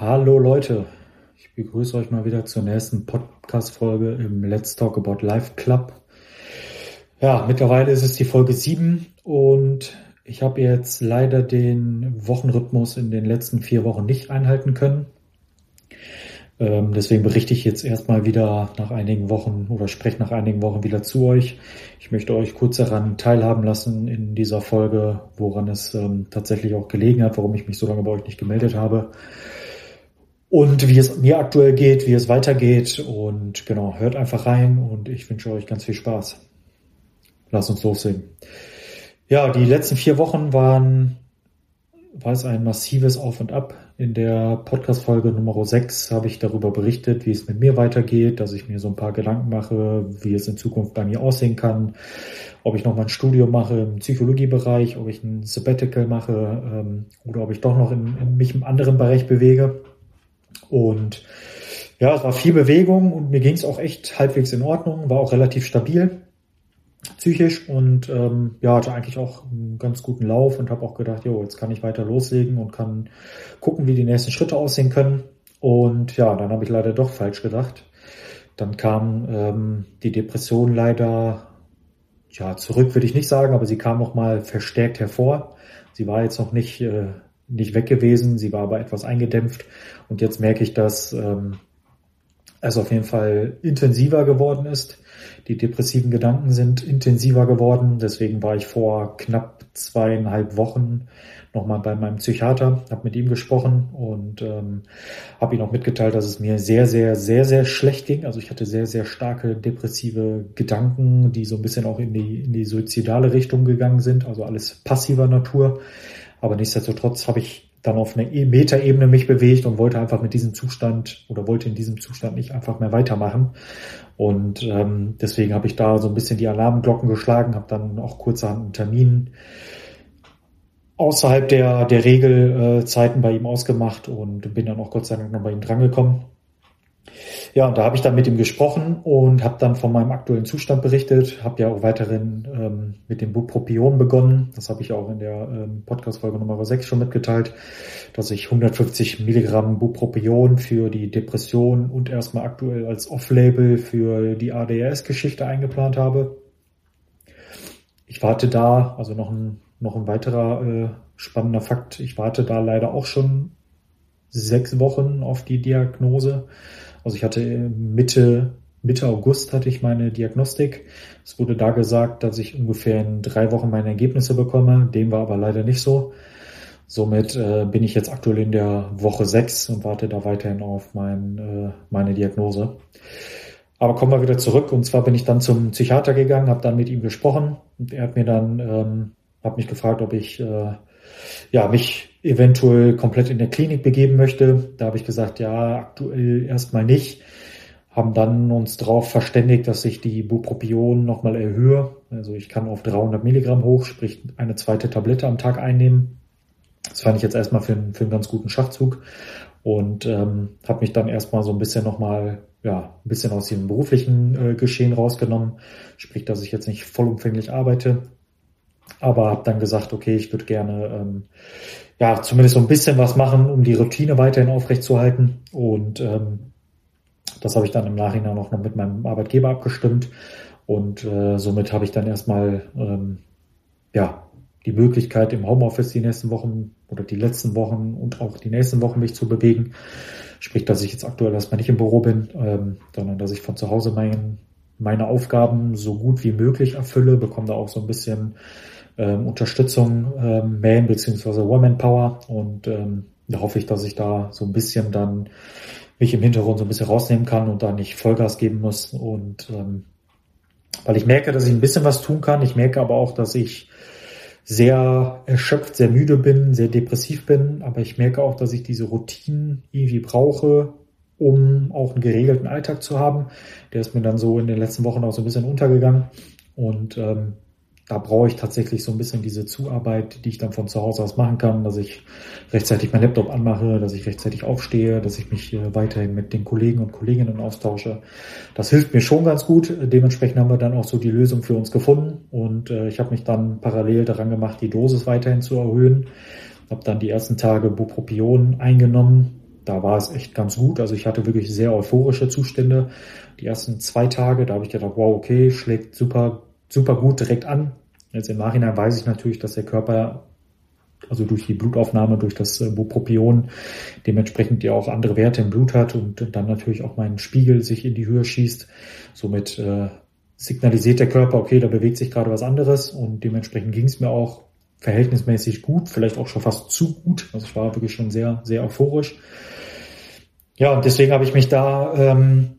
Hallo Leute, ich begrüße euch mal wieder zur nächsten Podcast-Folge im Let's Talk About Life Club. Ja, mittlerweile ist es die Folge 7 und ich habe jetzt leider den Wochenrhythmus in den letzten vier Wochen nicht einhalten können. Ähm, deswegen berichte ich jetzt erstmal wieder nach einigen Wochen oder spreche nach einigen Wochen wieder zu euch. Ich möchte euch kurz daran teilhaben lassen in dieser Folge, woran es ähm, tatsächlich auch gelegen hat, warum ich mich so lange bei euch nicht gemeldet habe. Und wie es mir aktuell geht, wie es weitergeht. Und genau, hört einfach rein und ich wünsche euch ganz viel Spaß. Lasst uns loslegen. Ja, die letzten vier Wochen waren war es ein massives Auf und Ab. In der Podcast-Folge Nummer 6 habe ich darüber berichtet, wie es mit mir weitergeht, dass ich mir so ein paar Gedanken mache, wie es in Zukunft bei mir aussehen kann, ob ich noch mal ein Studium mache im Psychologiebereich, ob ich ein Sabbatical mache ähm, oder ob ich doch noch in, in mich im anderen Bereich bewege. Und ja, es war viel Bewegung und mir ging es auch echt halbwegs in Ordnung, war auch relativ stabil psychisch und ähm, ja, hatte eigentlich auch einen ganz guten Lauf und habe auch gedacht, jo, jetzt kann ich weiter loslegen und kann gucken, wie die nächsten Schritte aussehen können. Und ja, dann habe ich leider doch falsch gedacht. Dann kam ähm, die Depression leider ja zurück, würde ich nicht sagen, aber sie kam noch mal verstärkt hervor. Sie war jetzt noch nicht äh, nicht weg gewesen, sie war aber etwas eingedämpft und jetzt merke ich, dass ähm, es auf jeden Fall intensiver geworden ist die depressiven Gedanken sind intensiver geworden. Deswegen war ich vor knapp zweieinhalb Wochen nochmal bei meinem Psychiater, habe mit ihm gesprochen und ähm, habe ihm auch mitgeteilt, dass es mir sehr, sehr, sehr, sehr schlecht ging. Also ich hatte sehr, sehr starke depressive Gedanken, die so ein bisschen auch in die, in die suizidale Richtung gegangen sind, also alles passiver Natur. Aber nichtsdestotrotz habe ich dann auf eine e- Metaebene mich bewegt und wollte einfach mit diesem Zustand oder wollte in diesem Zustand nicht einfach mehr weitermachen. Und ähm, deswegen habe ich da so ein bisschen die Alarmglocken geschlagen, habe dann auch kurzerhand einen Termin außerhalb der, der Regelzeiten bei ihm ausgemacht und bin dann auch Gott sei Dank noch bei ihm drangekommen. Ja, und da habe ich dann mit ihm gesprochen und habe dann von meinem aktuellen Zustand berichtet, habe ja auch weiterhin ähm, mit dem Bupropion begonnen. Das habe ich auch in der ähm, Podcast-Folge Nummer 6 schon mitgeteilt, dass ich 150 Milligramm Bupropion für die Depression und erstmal aktuell als Off-Label für die ADHS-Geschichte eingeplant habe. Ich warte da, also noch ein, noch ein weiterer äh, spannender Fakt, ich warte da leider auch schon sechs Wochen auf die Diagnose. Also ich hatte Mitte, Mitte August hatte ich meine Diagnostik. Es wurde da gesagt, dass ich ungefähr in drei Wochen meine Ergebnisse bekomme. Dem war aber leider nicht so. Somit äh, bin ich jetzt aktuell in der Woche sechs und warte da weiterhin auf mein, äh, meine Diagnose. Aber kommen wir wieder zurück. Und zwar bin ich dann zum Psychiater gegangen, habe dann mit ihm gesprochen und er hat mir dann, ähm, hat mich gefragt, ob ich äh, ja mich eventuell komplett in der Klinik begeben möchte. Da habe ich gesagt, ja, aktuell erstmal nicht. Haben dann uns darauf verständigt, dass ich die Bupropion nochmal erhöhe. Also ich kann auf 300 Milligramm hoch, sprich eine zweite Tablette am Tag einnehmen. Das fand ich jetzt erstmal für, einen, für einen ganz guten Schachzug und ähm, habe mich dann erstmal so ein bisschen nochmal ja, ein bisschen aus dem beruflichen äh, Geschehen rausgenommen. Sprich, dass ich jetzt nicht vollumfänglich arbeite, aber habe dann gesagt, okay, ich würde gerne ähm, ja zumindest so ein bisschen was machen, um die Routine weiterhin aufrechtzuerhalten. Und ähm, das habe ich dann im Nachhinein auch noch mit meinem Arbeitgeber abgestimmt. Und äh, somit habe ich dann erstmal ähm, ja die Möglichkeit, im Homeoffice die nächsten Wochen oder die letzten Wochen und auch die nächsten Wochen mich zu bewegen. Sprich, dass ich jetzt aktuell erstmal nicht im Büro bin, ähm, sondern dass ich von zu Hause mein, meine Aufgaben so gut wie möglich erfülle, bekomme da auch so ein bisschen ähm, Unterstützung ähm, Man- bzw. Woman Power und ähm, da hoffe ich, dass ich da so ein bisschen dann mich im Hintergrund so ein bisschen rausnehmen kann und da nicht Vollgas geben muss und ähm, weil ich merke, dass ich ein bisschen was tun kann. Ich merke aber auch, dass ich sehr erschöpft, sehr müde bin, sehr depressiv bin, aber ich merke auch, dass ich diese Routinen irgendwie brauche, um auch einen geregelten Alltag zu haben. Der ist mir dann so in den letzten Wochen auch so ein bisschen untergegangen und ähm, da brauche ich tatsächlich so ein bisschen diese Zuarbeit, die ich dann von zu Hause aus machen kann, dass ich rechtzeitig mein Laptop anmache, dass ich rechtzeitig aufstehe, dass ich mich äh, weiterhin mit den Kollegen und Kolleginnen austausche. Das hilft mir schon ganz gut. Dementsprechend haben wir dann auch so die Lösung für uns gefunden und äh, ich habe mich dann parallel daran gemacht, die Dosis weiterhin zu erhöhen. Habe dann die ersten Tage Bupropion eingenommen. da war es echt ganz gut. Also ich hatte wirklich sehr euphorische Zustände. Die ersten zwei Tage, da habe ich gedacht, wow, okay, schlägt super, super gut direkt an. Jetzt im Nachhinein weiß ich natürlich, dass der Körper, also durch die Blutaufnahme, durch das äh, Bupropion, dementsprechend ja auch andere Werte im Blut hat und dann natürlich auch mein Spiegel sich in die Höhe schießt. Somit äh, signalisiert der Körper, okay, da bewegt sich gerade was anderes und dementsprechend ging es mir auch verhältnismäßig gut, vielleicht auch schon fast zu gut. Also ich war wirklich schon sehr, sehr euphorisch. Ja, und deswegen habe ich mich da ähm,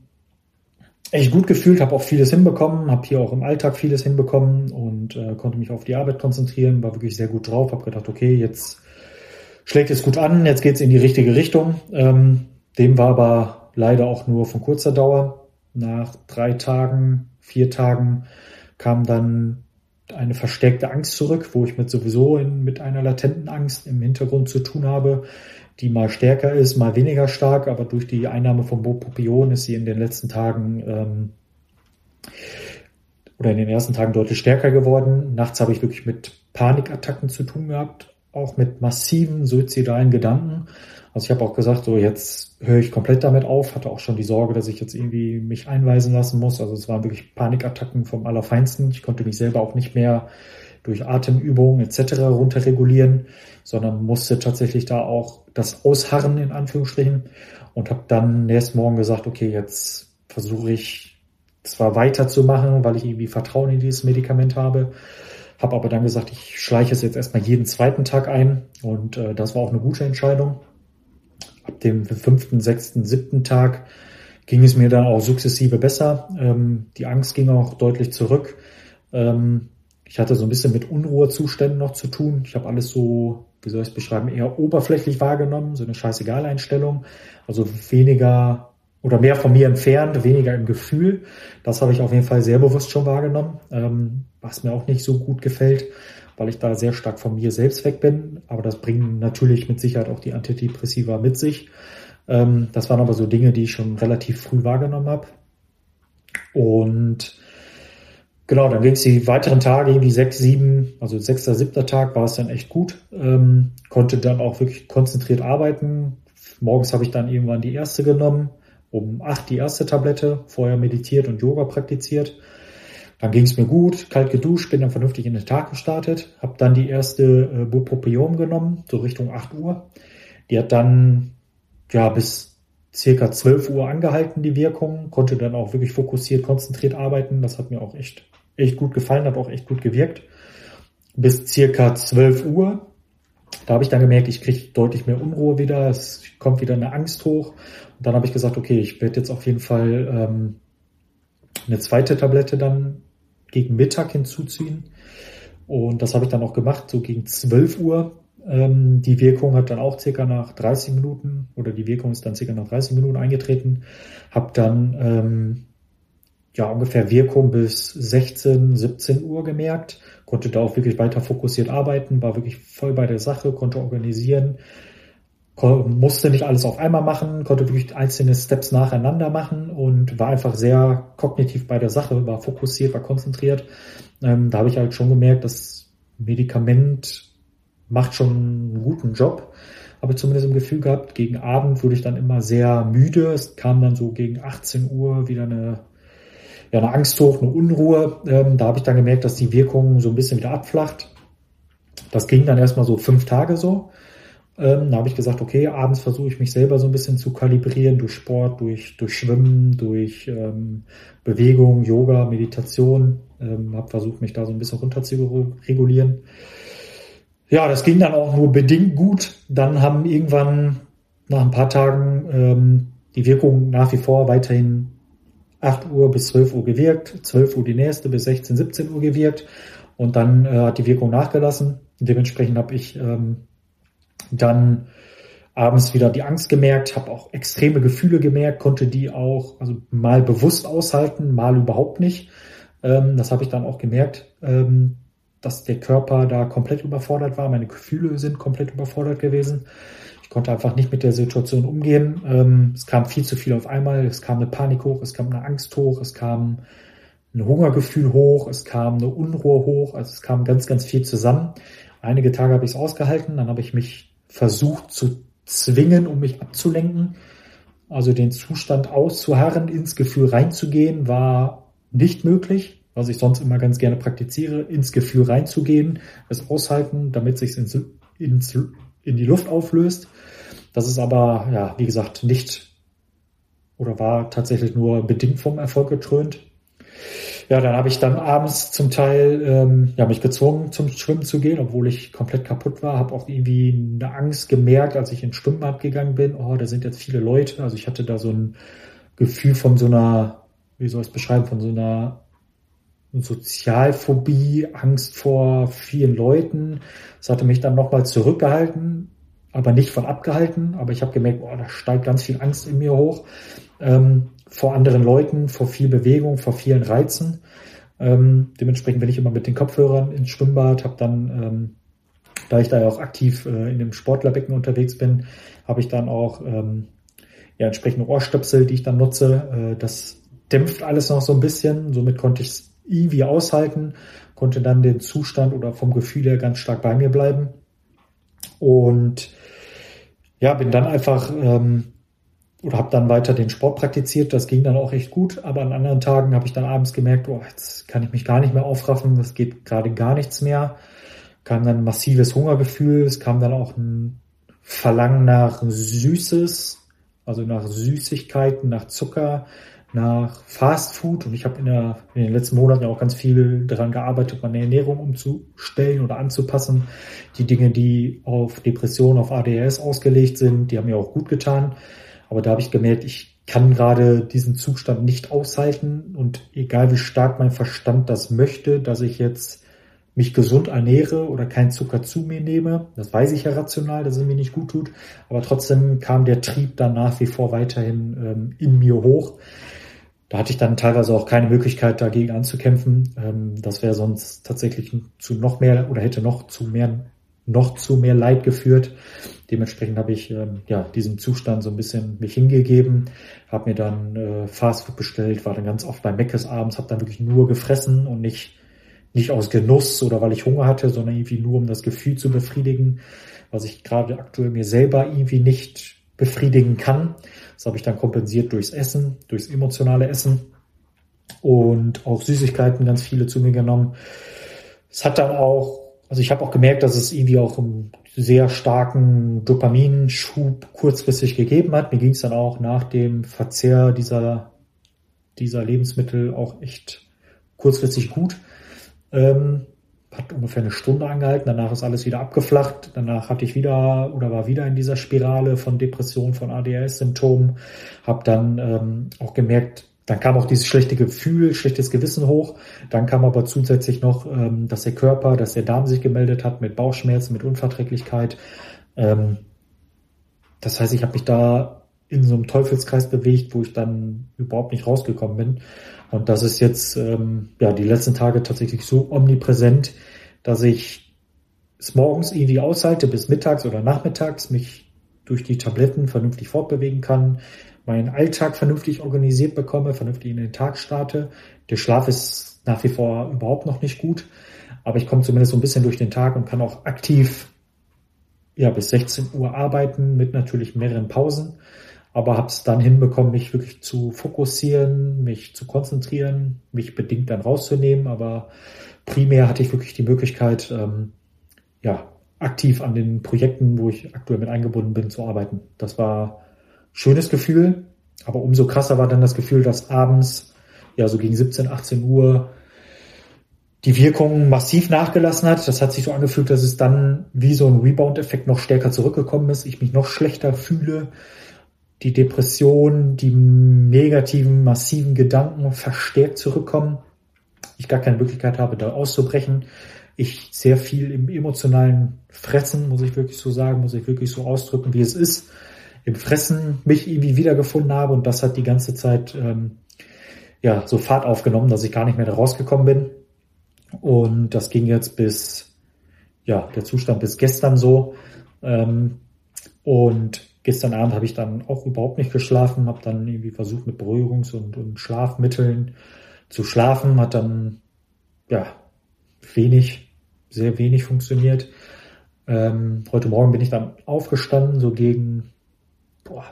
echt gut gefühlt, habe auch vieles hinbekommen, habe hier auch im Alltag vieles hinbekommen und äh, konnte mich auf die Arbeit konzentrieren, war wirklich sehr gut drauf, habe gedacht, okay, jetzt schlägt es gut an, jetzt geht's in die richtige Richtung. Ähm, dem war aber leider auch nur von kurzer Dauer. Nach drei Tagen, vier Tagen kam dann eine verstärkte Angst zurück, wo ich mit sowieso in, mit einer latenten Angst im Hintergrund zu tun habe, die mal stärker ist, mal weniger stark, aber durch die Einnahme von Bupropion ist sie in den letzten Tagen ähm, oder in den ersten Tagen deutlich stärker geworden. Nachts habe ich wirklich mit Panikattacken zu tun gehabt, auch mit massiven suizidalen Gedanken. Also ich habe auch gesagt, so jetzt höre ich komplett damit auf, hatte auch schon die Sorge, dass ich jetzt irgendwie mich einweisen lassen muss. Also es waren wirklich Panikattacken vom Allerfeinsten. Ich konnte mich selber auch nicht mehr durch Atemübungen etc. runterregulieren, sondern musste tatsächlich da auch das ausharren in Anführungsstrichen und habe dann nächsten Morgen gesagt, okay, jetzt versuche ich zwar weiterzumachen, weil ich irgendwie Vertrauen in dieses Medikament habe, habe aber dann gesagt, ich schleiche es jetzt erstmal jeden zweiten Tag ein und äh, das war auch eine gute Entscheidung ab dem fünften, sechsten, siebten Tag ging es mir dann auch sukzessive besser. Ähm, die Angst ging auch deutlich zurück. Ähm, ich hatte so ein bisschen mit Unruhezuständen noch zu tun. Ich habe alles so, wie soll ich es beschreiben, eher oberflächlich wahrgenommen, so eine Scheißegal-Einstellung. Also weniger oder mehr von mir entfernt, weniger im Gefühl. Das habe ich auf jeden Fall sehr bewusst schon wahrgenommen, ähm, was mir auch nicht so gut gefällt weil ich da sehr stark von mir selbst weg bin. Aber das bringen natürlich mit Sicherheit auch die Antidepressiva mit sich. Ähm, das waren aber so Dinge, die ich schon relativ früh wahrgenommen habe. Und genau, dann ging es die weiteren Tage, irgendwie sechs, sieben, also sechster, siebter Tag war es dann echt gut. Ähm, konnte dann auch wirklich konzentriert arbeiten. Morgens habe ich dann irgendwann die erste genommen, um acht die erste Tablette, vorher meditiert und Yoga praktiziert dann ging es mir gut, kalt geduscht, bin dann vernünftig in den Tag gestartet, habe dann die erste äh, Bupropion genommen, so Richtung 8 Uhr. Die hat dann ja bis circa 12 Uhr angehalten, die Wirkung, konnte dann auch wirklich fokussiert, konzentriert arbeiten. Das hat mir auch echt, echt gut gefallen, hat auch echt gut gewirkt. Bis circa 12 Uhr. Da habe ich dann gemerkt, ich kriege deutlich mehr Unruhe wieder, es kommt wieder eine Angst hoch. Und dann habe ich gesagt, okay, ich werde jetzt auf jeden Fall ähm, eine zweite Tablette dann gegen Mittag hinzuziehen. Und das habe ich dann auch gemacht, so gegen 12 Uhr. Ähm, die Wirkung hat dann auch circa nach 30 Minuten oder die Wirkung ist dann circa nach 30 Minuten eingetreten. Habe dann ähm, ja ungefähr Wirkung bis 16, 17 Uhr gemerkt, konnte da auch wirklich weiter fokussiert arbeiten, war wirklich voll bei der Sache, konnte organisieren, musste nicht alles auf einmal machen, konnte wirklich einzelne Steps nacheinander machen und war einfach sehr kognitiv bei der Sache, war fokussiert, war konzentriert. Ähm, da habe ich halt schon gemerkt, das Medikament macht schon einen guten Job. Habe zumindest im Gefühl gehabt, gegen Abend wurde ich dann immer sehr müde. Es kam dann so gegen 18 Uhr wieder eine, ja, eine Angst hoch, eine Unruhe. Ähm, da habe ich dann gemerkt, dass die Wirkung so ein bisschen wieder abflacht. Das ging dann erstmal so fünf Tage so. Ähm, da habe ich gesagt, okay, abends versuche ich mich selber so ein bisschen zu kalibrieren durch Sport, durch, durch Schwimmen, durch ähm, Bewegung, Yoga, Meditation. Ähm, habe versucht, mich da so ein bisschen runter zu regulieren. Ja, das ging dann auch nur bedingt gut. Dann haben irgendwann nach ein paar Tagen ähm, die Wirkung nach wie vor weiterhin 8 Uhr bis 12 Uhr gewirkt, 12 Uhr die nächste bis 16, 17 Uhr gewirkt und dann äh, hat die Wirkung nachgelassen. Dementsprechend habe ich ähm, dann abends wieder die Angst gemerkt, habe auch extreme Gefühle gemerkt, konnte die auch also mal bewusst aushalten, mal überhaupt nicht. Ähm, das habe ich dann auch gemerkt, ähm, dass der Körper da komplett überfordert war. Meine Gefühle sind komplett überfordert gewesen. Ich konnte einfach nicht mit der Situation umgehen. Ähm, es kam viel zu viel auf einmal. Es kam eine Panik hoch, es kam eine Angst hoch, es kam ein Hungergefühl hoch, es kam eine Unruhe hoch. Also es kam ganz, ganz viel zusammen. Einige Tage habe ich es ausgehalten, dann habe ich mich versucht zu zwingen, um mich abzulenken. Also den Zustand auszuharren, ins Gefühl reinzugehen, war nicht möglich, was ich sonst immer ganz gerne praktiziere, ins Gefühl reinzugehen, es aushalten, damit sich ins, ins, in die Luft auflöst. Das ist aber, ja, wie gesagt, nicht oder war tatsächlich nur bedingt vom Erfolg getrönt. Ja, dann habe ich dann abends zum Teil ähm, ja, mich gezwungen, zum Schwimmen zu gehen, obwohl ich komplett kaputt war. Habe auch irgendwie eine Angst gemerkt, als ich ins Schwimmbad gegangen bin. Oh, da sind jetzt viele Leute. Also ich hatte da so ein Gefühl von so einer, wie soll ich es beschreiben, von so einer Sozialphobie, Angst vor vielen Leuten. Das hatte mich dann nochmal zurückgehalten, aber nicht von abgehalten. Aber ich habe gemerkt, oh, da steigt ganz viel Angst in mir hoch ähm, vor anderen Leuten, vor viel Bewegung, vor vielen Reizen. Ähm, dementsprechend bin ich immer mit den Kopfhörern ins Schwimmbad, habe dann, ähm, da ich da ja auch aktiv äh, in dem Sportlerbecken unterwegs bin, habe ich dann auch ähm, ja, entsprechende Ohrstöpsel, die ich dann nutze. Äh, das dämpft alles noch so ein bisschen. Somit konnte ich irgendwie aushalten, konnte dann den Zustand oder vom Gefühl her ganz stark bei mir bleiben. Und ja, bin dann einfach ähm, oder habe dann weiter den Sport praktiziert. Das ging dann auch echt gut. Aber an anderen Tagen habe ich dann abends gemerkt, oh, jetzt kann ich mich gar nicht mehr aufraffen. Es geht gerade gar nichts mehr. Kam dann ein massives Hungergefühl. Es kam dann auch ein Verlangen nach Süßes, also nach Süßigkeiten, nach Zucker, nach Fast Food. Und ich habe in, in den letzten Monaten auch ganz viel daran gearbeitet, meine Ernährung umzustellen oder anzupassen. Die Dinge, die auf Depression, auf ADS ausgelegt sind, die haben mir auch gut getan. Aber da habe ich gemerkt, ich kann gerade diesen Zustand nicht aushalten und egal wie stark mein Verstand das möchte, dass ich jetzt mich gesund ernähre oder keinen Zucker zu mir nehme, das weiß ich ja rational, dass es mir nicht gut tut, aber trotzdem kam der Trieb dann nach wie vor weiterhin ähm, in mir hoch. Da hatte ich dann teilweise auch keine Möglichkeit, dagegen anzukämpfen. Ähm, das wäre sonst tatsächlich zu noch mehr oder hätte noch zu mehr noch zu mehr Leid geführt. Dementsprechend habe ich ähm, ja diesem Zustand so ein bisschen mich hingegeben, habe mir dann äh, Fastfood bestellt, war dann ganz oft bei Meckes abends, habe dann wirklich nur gefressen und nicht nicht aus Genuss oder weil ich Hunger hatte, sondern irgendwie nur um das Gefühl zu befriedigen, was ich gerade aktuell mir selber irgendwie nicht befriedigen kann. Das habe ich dann kompensiert durchs Essen, durchs emotionale Essen und auch Süßigkeiten ganz viele zu mir genommen. Es hat dann auch also ich habe auch gemerkt, dass es irgendwie auch einen sehr starken Dopaminschub kurzfristig gegeben hat. Mir ging es dann auch nach dem Verzehr dieser, dieser Lebensmittel auch echt kurzfristig gut. Ähm, hat ungefähr eine Stunde angehalten, danach ist alles wieder abgeflacht. Danach hatte ich wieder oder war wieder in dieser Spirale von Depression, von ADHS-Symptomen. Habe dann ähm, auch gemerkt, dann kam auch dieses schlechte Gefühl, schlechtes Gewissen hoch. Dann kam aber zusätzlich noch, ähm, dass der Körper, dass der Darm sich gemeldet hat mit Bauchschmerzen, mit Unverträglichkeit. Ähm, das heißt, ich habe mich da in so einem Teufelskreis bewegt, wo ich dann überhaupt nicht rausgekommen bin. Und das ist jetzt ähm, ja die letzten Tage tatsächlich so omnipräsent, dass ich es morgens irgendwie aushalte bis mittags oder nachmittags, mich durch die Tabletten vernünftig fortbewegen kann, meinen Alltag vernünftig organisiert bekomme, vernünftig in den Tag starte. Der Schlaf ist nach wie vor überhaupt noch nicht gut, aber ich komme zumindest so ein bisschen durch den Tag und kann auch aktiv ja, bis 16 Uhr arbeiten mit natürlich mehreren Pausen, aber habe es dann hinbekommen, mich wirklich zu fokussieren, mich zu konzentrieren, mich bedingt dann rauszunehmen, aber primär hatte ich wirklich die Möglichkeit, ähm, ja, aktiv an den Projekten, wo ich aktuell mit eingebunden bin, zu arbeiten. Das war schönes Gefühl, aber umso krasser war dann das Gefühl, dass abends, ja, so gegen 17, 18 Uhr die Wirkung massiv nachgelassen hat. Das hat sich so angefühlt, dass es dann wie so ein Rebound-Effekt noch stärker zurückgekommen ist, ich mich noch schlechter fühle, die Depression, die negativen, massiven Gedanken verstärkt zurückkommen, ich gar keine Möglichkeit habe, da auszubrechen. Ich sehr viel im emotionalen Fressen, muss ich wirklich so sagen, muss ich wirklich so ausdrücken, wie es ist im Fressen mich irgendwie wiedergefunden habe und das hat die ganze Zeit ähm, ja so Fahrt aufgenommen, dass ich gar nicht mehr da rausgekommen bin. Und das ging jetzt bis, ja, der Zustand bis gestern so. Ähm, und gestern Abend habe ich dann auch überhaupt nicht geschlafen, habe dann irgendwie versucht mit Beruhigungs- und, und Schlafmitteln zu schlafen, hat dann ja wenig, sehr wenig funktioniert. Ähm, heute Morgen bin ich dann aufgestanden, so gegen boah,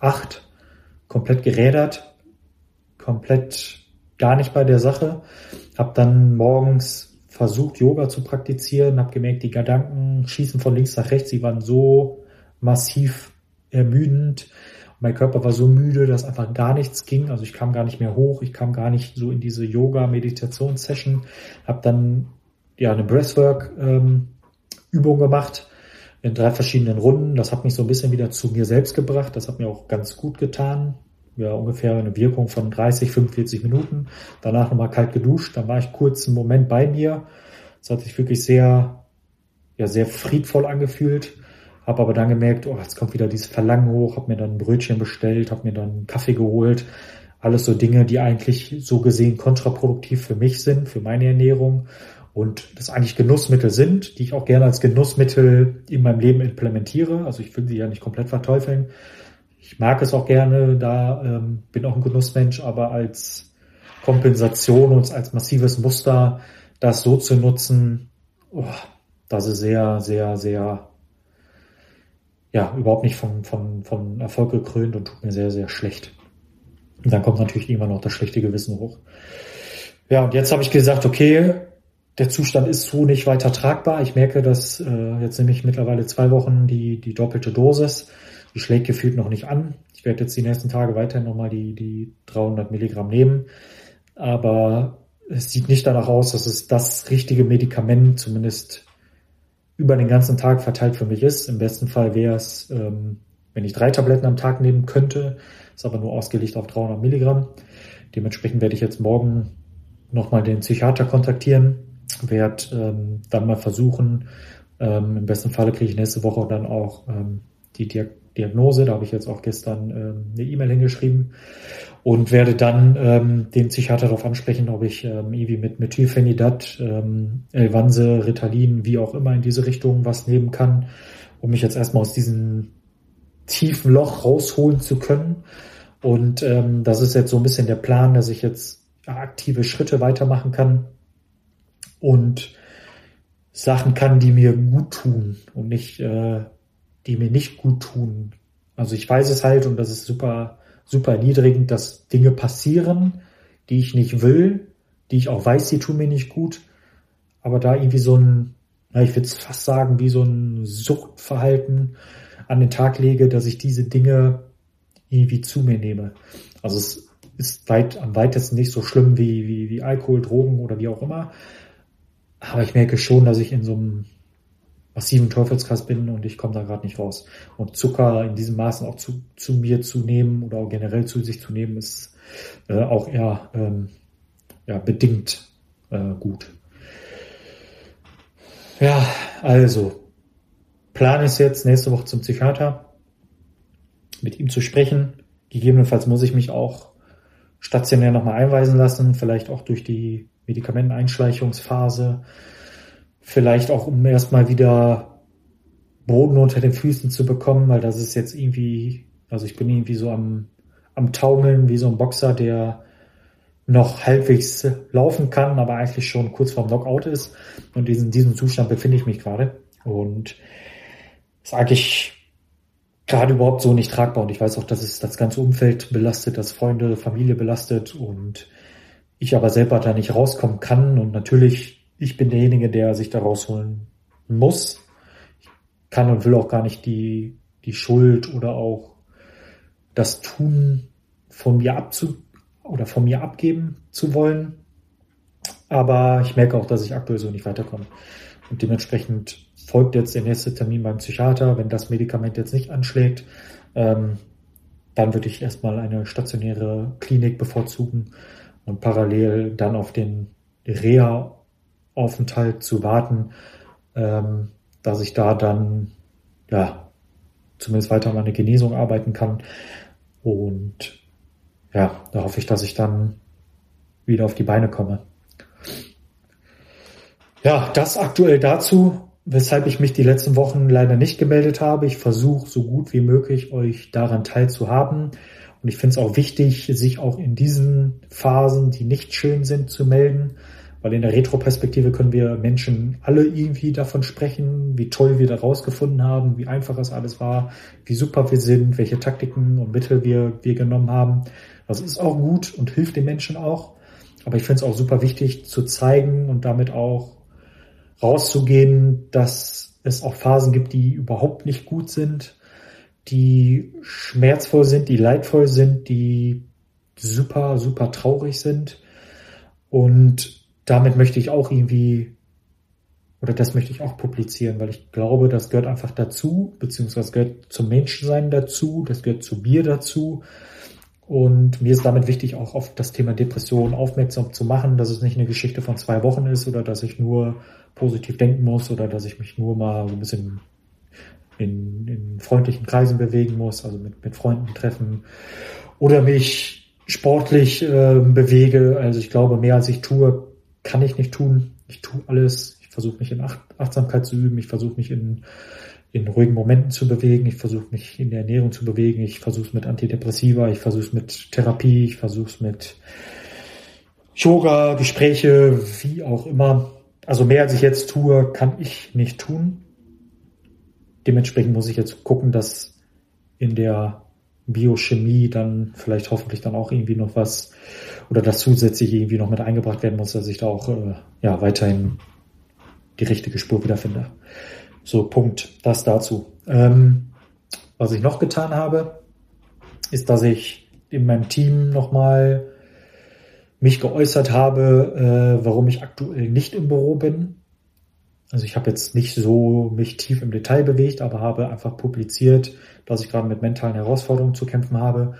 acht, komplett gerädert, komplett gar nicht bei der Sache. Hab dann morgens versucht, Yoga zu praktizieren, habe gemerkt, die Gedanken schießen von links nach rechts, sie waren so massiv ermüdend. Mein Körper war so müde, dass einfach gar nichts ging. Also ich kam gar nicht mehr hoch, ich kam gar nicht so in diese Yoga-Meditationssession. Habe dann ja eine Breathwork-Übung ähm, gemacht in drei verschiedenen Runden. Das hat mich so ein bisschen wieder zu mir selbst gebracht. Das hat mir auch ganz gut getan. Ja, ungefähr eine Wirkung von 30, 45 Minuten. Danach nochmal kalt geduscht. Dann war ich kurz einen Moment bei mir. Das hat sich wirklich sehr, ja, sehr friedvoll angefühlt. Habe aber dann gemerkt, oh, jetzt kommt wieder dieses Verlangen hoch, habe mir dann ein Brötchen bestellt, habe mir dann einen Kaffee geholt. Alles so Dinge, die eigentlich so gesehen kontraproduktiv für mich sind, für meine Ernährung und das eigentlich Genussmittel sind, die ich auch gerne als Genussmittel in meinem Leben implementiere. Also ich will sie ja nicht komplett verteufeln. Ich mag es auch gerne, da ähm, bin auch ein Genussmensch, aber als Kompensation und als massives Muster, das so zu nutzen, oh, das ist sehr, sehr, sehr ja, überhaupt nicht von, von, von Erfolg gekrönt und tut mir sehr, sehr schlecht. Und dann kommt natürlich immer noch das schlechte Gewissen hoch. Ja, und jetzt habe ich gesagt, okay, der Zustand ist so nicht weiter tragbar. Ich merke, dass äh, jetzt nehme ich mittlerweile zwei Wochen die, die doppelte Dosis. Die schlägt gefühlt noch nicht an. Ich werde jetzt die nächsten Tage weiterhin nochmal die, die 300 Milligramm nehmen. Aber es sieht nicht danach aus, dass es das richtige Medikament zumindest über den ganzen Tag verteilt für mich ist. Im besten Fall wäre es, ähm, wenn ich drei Tabletten am Tag nehmen könnte, ist aber nur ausgelegt auf 300 Milligramm. Dementsprechend werde ich jetzt morgen nochmal den Psychiater kontaktieren, werde ähm, dann mal versuchen, ähm, im besten Falle kriege ich nächste Woche dann auch ähm, die Diag Diagnose, da habe ich jetzt auch gestern ähm, eine E-Mail hingeschrieben und werde dann ähm, den Psychiater darauf ansprechen, ob ich ähm, irgendwie mit Methylphenidat, ähm, Elvanse, Ritalin, wie auch immer in diese Richtung was nehmen kann, um mich jetzt erstmal aus diesem tiefen Loch rausholen zu können. Und ähm, das ist jetzt so ein bisschen der Plan, dass ich jetzt aktive Schritte weitermachen kann und Sachen kann, die mir gut tun und nicht, äh, die mir nicht gut tun. Also ich weiß es halt und das ist super super erniedrigend, dass Dinge passieren, die ich nicht will, die ich auch weiß, die tun mir nicht gut, aber da irgendwie so ein, ich würde es fast sagen, wie so ein Suchtverhalten an den Tag lege, dass ich diese Dinge irgendwie zu mir nehme. Also es ist weit, am weitesten nicht so schlimm wie, wie, wie Alkohol, Drogen oder wie auch immer. Aber ich merke schon, dass ich in so einem massiven Teufelskreis bin und ich komme da gerade nicht raus. Und Zucker in diesem Maßen auch zu, zu mir zu nehmen oder auch generell zu sich zu nehmen, ist äh, auch eher ähm, ja, bedingt äh, gut. Ja, also, Plan ist jetzt nächste Woche zum Psychiater, mit ihm zu sprechen. Gegebenenfalls muss ich mich auch stationär nochmal einweisen lassen, vielleicht auch durch die Medikamenteneinschleichungsphase Vielleicht auch, um erstmal wieder Boden unter den Füßen zu bekommen, weil das ist jetzt irgendwie, also ich bin irgendwie so am, am Taumeln wie so ein Boxer, der noch halbwegs laufen kann, aber eigentlich schon kurz vorm Knockout ist. Und in diesem Zustand befinde ich mich gerade. Und ist eigentlich gerade überhaupt so nicht tragbar. Und ich weiß auch, dass es das ganze Umfeld belastet, dass Freunde, Familie belastet und ich aber selber da nicht rauskommen kann. Und natürlich ich bin derjenige, der sich da rausholen muss. Ich kann und will auch gar nicht die, die Schuld oder auch das Tun von mir abzu oder von mir abgeben zu wollen. Aber ich merke auch, dass ich aktuell so nicht weiterkomme. Und dementsprechend folgt jetzt der nächste Termin beim Psychiater. Wenn das Medikament jetzt nicht anschlägt, ähm, dann würde ich erstmal eine stationäre Klinik bevorzugen und parallel dann auf den Reha Aufenthalt zu warten, ähm, dass ich da dann ja zumindest weiter meine Genesung arbeiten kann. Und ja, da hoffe ich, dass ich dann wieder auf die Beine komme. Ja, das aktuell dazu, weshalb ich mich die letzten Wochen leider nicht gemeldet habe. Ich versuche so gut wie möglich euch daran teilzuhaben. Und ich finde es auch wichtig, sich auch in diesen Phasen, die nicht schön sind, zu melden weil in der Retroperspektive können wir Menschen alle irgendwie davon sprechen, wie toll wir da rausgefunden haben, wie einfach es alles war, wie super wir sind, welche Taktiken und Mittel wir, wir genommen haben. Das ist auch gut und hilft den Menschen auch. Aber ich finde es auch super wichtig zu zeigen und damit auch rauszugehen, dass es auch Phasen gibt, die überhaupt nicht gut sind, die schmerzvoll sind, die leidvoll sind, die super, super traurig sind. Und damit möchte ich auch irgendwie, oder das möchte ich auch publizieren, weil ich glaube, das gehört einfach dazu, beziehungsweise gehört zum Menschsein dazu, das gehört zu mir dazu. Und mir ist damit wichtig, auch auf das Thema Depression aufmerksam zu machen, dass es nicht eine Geschichte von zwei Wochen ist oder dass ich nur positiv denken muss oder dass ich mich nur mal ein bisschen in, in freundlichen Kreisen bewegen muss, also mit, mit Freunden treffen oder mich sportlich äh, bewege. Also ich glaube, mehr als ich tue, kann ich nicht tun. Ich tue alles. Ich versuche mich in Ach Achtsamkeit zu üben. Ich versuche mich in, in ruhigen Momenten zu bewegen. Ich versuche mich in der Ernährung zu bewegen. Ich versuche es mit Antidepressiva. Ich versuche es mit Therapie. Ich versuche es mit Yoga, Gespräche, wie auch immer. Also mehr als ich jetzt tue, kann ich nicht tun. Dementsprechend muss ich jetzt gucken, dass in der Biochemie dann vielleicht hoffentlich dann auch irgendwie noch was oder das zusätzlich irgendwie noch mit eingebracht werden muss, dass ich da auch äh, ja weiterhin die richtige Spur wiederfinde. So, Punkt. Das dazu. Ähm, was ich noch getan habe, ist, dass ich in meinem Team nochmal mich geäußert habe, äh, warum ich aktuell nicht im Büro bin. Also ich habe jetzt nicht so mich tief im Detail bewegt, aber habe einfach publiziert, dass ich gerade mit mentalen Herausforderungen zu kämpfen habe,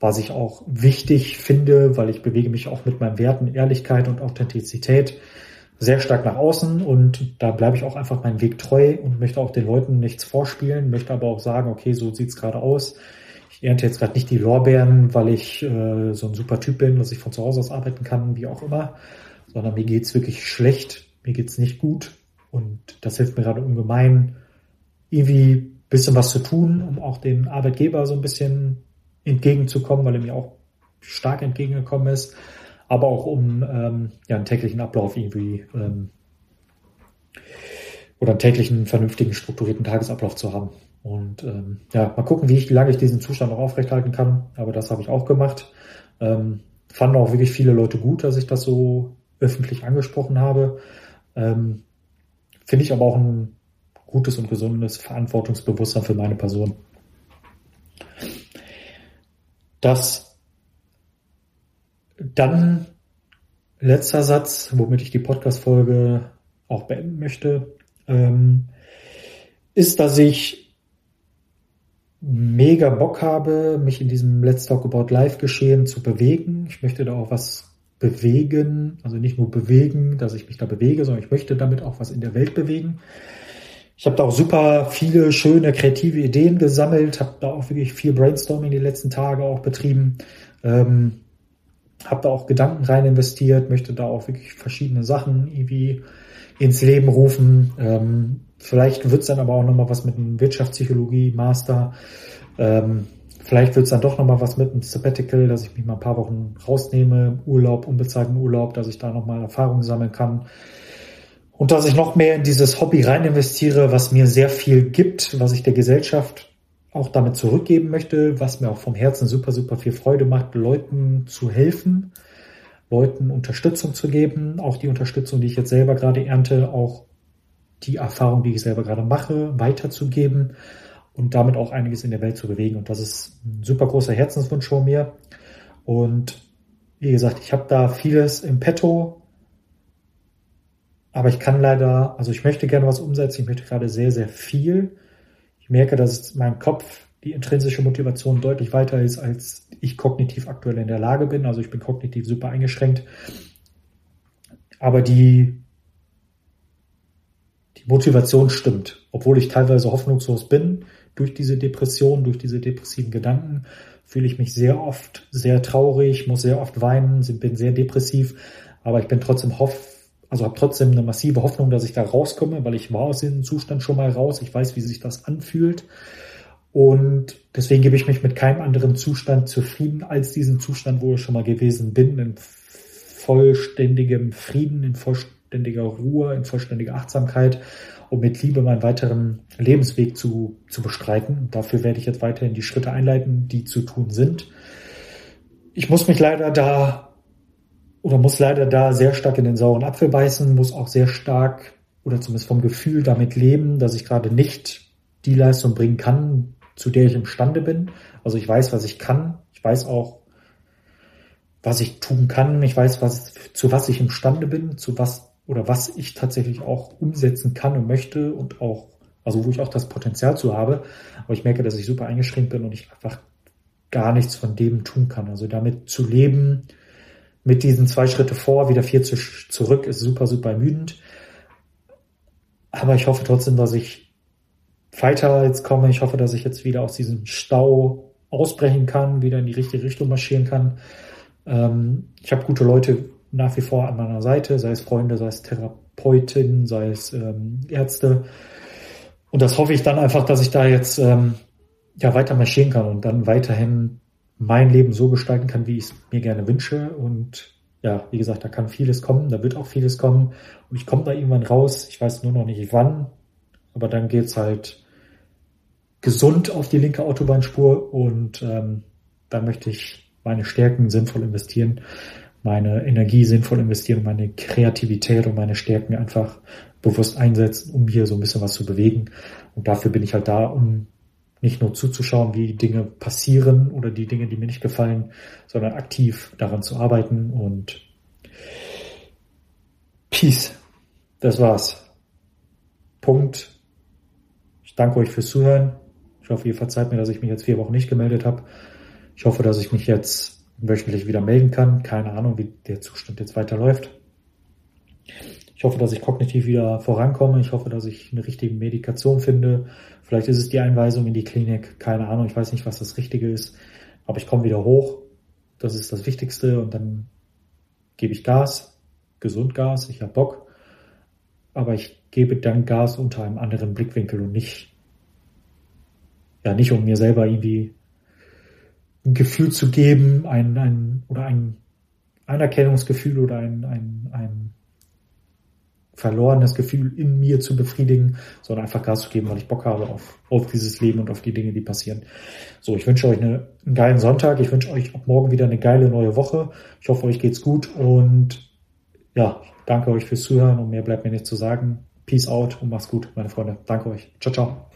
was ich auch wichtig finde, weil ich bewege mich auch mit meinen Werten Ehrlichkeit und Authentizität sehr stark nach außen und da bleibe ich auch einfach meinem Weg treu und möchte auch den Leuten nichts vorspielen, möchte aber auch sagen, okay, so sieht's gerade aus. Ich ernte jetzt gerade nicht die Lorbeeren, weil ich äh, so ein super Typ bin, dass ich von zu Hause aus arbeiten kann, wie auch immer, sondern mir geht's wirklich schlecht, mir geht's nicht gut und das hilft mir gerade ungemein, irgendwie bisschen was zu tun, um auch dem Arbeitgeber so ein bisschen entgegenzukommen, weil er mir auch stark entgegengekommen ist, aber auch um ähm, ja, einen täglichen Ablauf irgendwie ähm, oder einen täglichen, vernünftigen, strukturierten Tagesablauf zu haben. Und ähm, ja, mal gucken, wie, ich, lange ich diesen Zustand noch aufrechthalten kann. Aber das habe ich auch gemacht. Ähm, fanden auch wirklich viele Leute gut, dass ich das so öffentlich angesprochen habe. Ähm, Finde ich aber auch ein gutes und gesundes Verantwortungsbewusstsein für meine Person. Das dann letzter Satz, womit ich die Podcast-Folge auch beenden möchte, ähm, ist, dass ich mega Bock habe, mich in diesem Let's Talk About Life Geschehen zu bewegen. Ich möchte da auch was bewegen, also nicht nur bewegen, dass ich mich da bewege, sondern ich möchte damit auch was in der Welt bewegen. Ich habe da auch super viele schöne kreative Ideen gesammelt, habe da auch wirklich viel Brainstorming die letzten Tage auch betrieben, ähm, habe da auch Gedanken rein investiert, möchte da auch wirklich verschiedene Sachen irgendwie ins Leben rufen. Ähm, vielleicht wird es dann aber auch nochmal was mit einem Wirtschaftspsychologie-Master. Ähm, Vielleicht wird es dann doch nochmal was mit einem Sabbatical, dass ich mich mal ein paar Wochen rausnehme, Urlaub, unbezahlten Urlaub, dass ich da nochmal Erfahrungen sammeln kann. Und dass ich noch mehr in dieses Hobby rein investiere, was mir sehr viel gibt, was ich der Gesellschaft auch damit zurückgeben möchte, was mir auch vom Herzen super, super viel Freude macht, Leuten zu helfen, Leuten Unterstützung zu geben, auch die Unterstützung, die ich jetzt selber gerade ernte, auch die Erfahrung, die ich selber gerade mache, weiterzugeben und damit auch einiges in der Welt zu bewegen. Und das ist ein super großer Herzenswunsch von mir. Und wie gesagt, ich habe da vieles im Petto, aber ich kann leider, also ich möchte gerne was umsetzen, ich möchte gerade sehr, sehr viel. Ich merke, dass mein Kopf, die intrinsische Motivation deutlich weiter ist, als ich kognitiv aktuell in der Lage bin. Also ich bin kognitiv super eingeschränkt. Aber die, die Motivation stimmt, obwohl ich teilweise hoffnungslos bin, durch diese Depression, durch diese depressiven Gedanken fühle ich mich sehr oft sehr traurig, muss sehr oft weinen, bin sehr depressiv, aber ich bin trotzdem hoff, also habe trotzdem eine massive Hoffnung, dass ich da rauskomme, weil ich war aus diesem Zustand schon mal raus. Ich weiß, wie sich das anfühlt. Und deswegen gebe ich mich mit keinem anderen Zustand zufrieden als diesen Zustand, wo ich schon mal gewesen bin, in vollständigem Frieden, in vollständiger Ruhe, in vollständiger Achtsamkeit und mit Liebe meinen weiteren Lebensweg zu, zu bestreiten. dafür werde ich jetzt weiterhin die Schritte einleiten, die zu tun sind. Ich muss mich leider da oder muss leider da sehr stark in den sauren Apfel beißen, muss auch sehr stark oder zumindest vom Gefühl damit leben, dass ich gerade nicht die Leistung bringen kann, zu der ich imstande bin. Also ich weiß, was ich kann. Ich weiß auch, was ich tun kann. Ich weiß, was, zu was ich imstande bin, zu was oder was ich tatsächlich auch umsetzen kann und möchte und auch, also wo ich auch das Potenzial zu habe. Aber ich merke, dass ich super eingeschränkt bin und ich einfach gar nichts von dem tun kann. Also damit zu leben, mit diesen zwei Schritte vor, wieder vier zu, zurück, ist super, super ermüdend. Aber ich hoffe trotzdem, dass ich weiter jetzt komme. Ich hoffe, dass ich jetzt wieder aus diesem Stau ausbrechen kann, wieder in die richtige Richtung marschieren kann. Ähm, ich habe gute Leute nach wie vor an meiner Seite, sei es Freunde, sei es Therapeutinnen, sei es ähm, Ärzte. Und das hoffe ich dann einfach, dass ich da jetzt ähm, ja weiter marschieren kann und dann weiterhin mein Leben so gestalten kann, wie ich es mir gerne wünsche. Und ja, wie gesagt, da kann vieles kommen, da wird auch vieles kommen. Und ich komme da irgendwann raus. Ich weiß nur noch nicht wann, aber dann geht's halt gesund auf die linke Autobahnspur und ähm, dann möchte ich meine Stärken sinnvoll investieren, meine Energie sinnvoll investieren, meine Kreativität und meine Stärken einfach bewusst einsetzen, um hier so ein bisschen was zu bewegen. Und dafür bin ich halt da, um nicht nur zuzuschauen, wie Dinge passieren oder die Dinge, die mir nicht gefallen, sondern aktiv daran zu arbeiten und Peace. Das war's. Punkt. Ich danke euch fürs Zuhören. Ich hoffe, ihr verzeiht mir, dass ich mich jetzt vier Wochen nicht gemeldet habe. Ich hoffe, dass ich mich jetzt wöchentlich wieder melden kann. Keine Ahnung, wie der Zustand jetzt weiterläuft. Ich hoffe, dass ich kognitiv wieder vorankomme. Ich hoffe, dass ich eine richtige Medikation finde. Vielleicht ist es die Einweisung in die Klinik. Keine Ahnung. Ich weiß nicht, was das Richtige ist. Aber ich komme wieder hoch. Das ist das Wichtigste. Und dann gebe ich Gas. Gesund Gas. Ich habe Bock. Aber ich gebe dann Gas unter einem anderen Blickwinkel und nicht, ja, nicht um mir selber irgendwie ein Gefühl zu geben, ein, ein, oder ein Anerkennungsgefühl oder ein, ein, ein verlorenes Gefühl in mir zu befriedigen, sondern einfach Gas zu geben, weil ich Bock habe auf, auf dieses Leben und auf die Dinge, die passieren. So, ich wünsche euch eine, einen geilen Sonntag. Ich wünsche euch ab morgen wieder eine geile neue Woche. Ich hoffe, euch geht's gut und ja, danke euch fürs Zuhören und mehr bleibt mir nicht zu sagen. Peace out und macht's gut, meine Freunde. Danke euch. Ciao, ciao.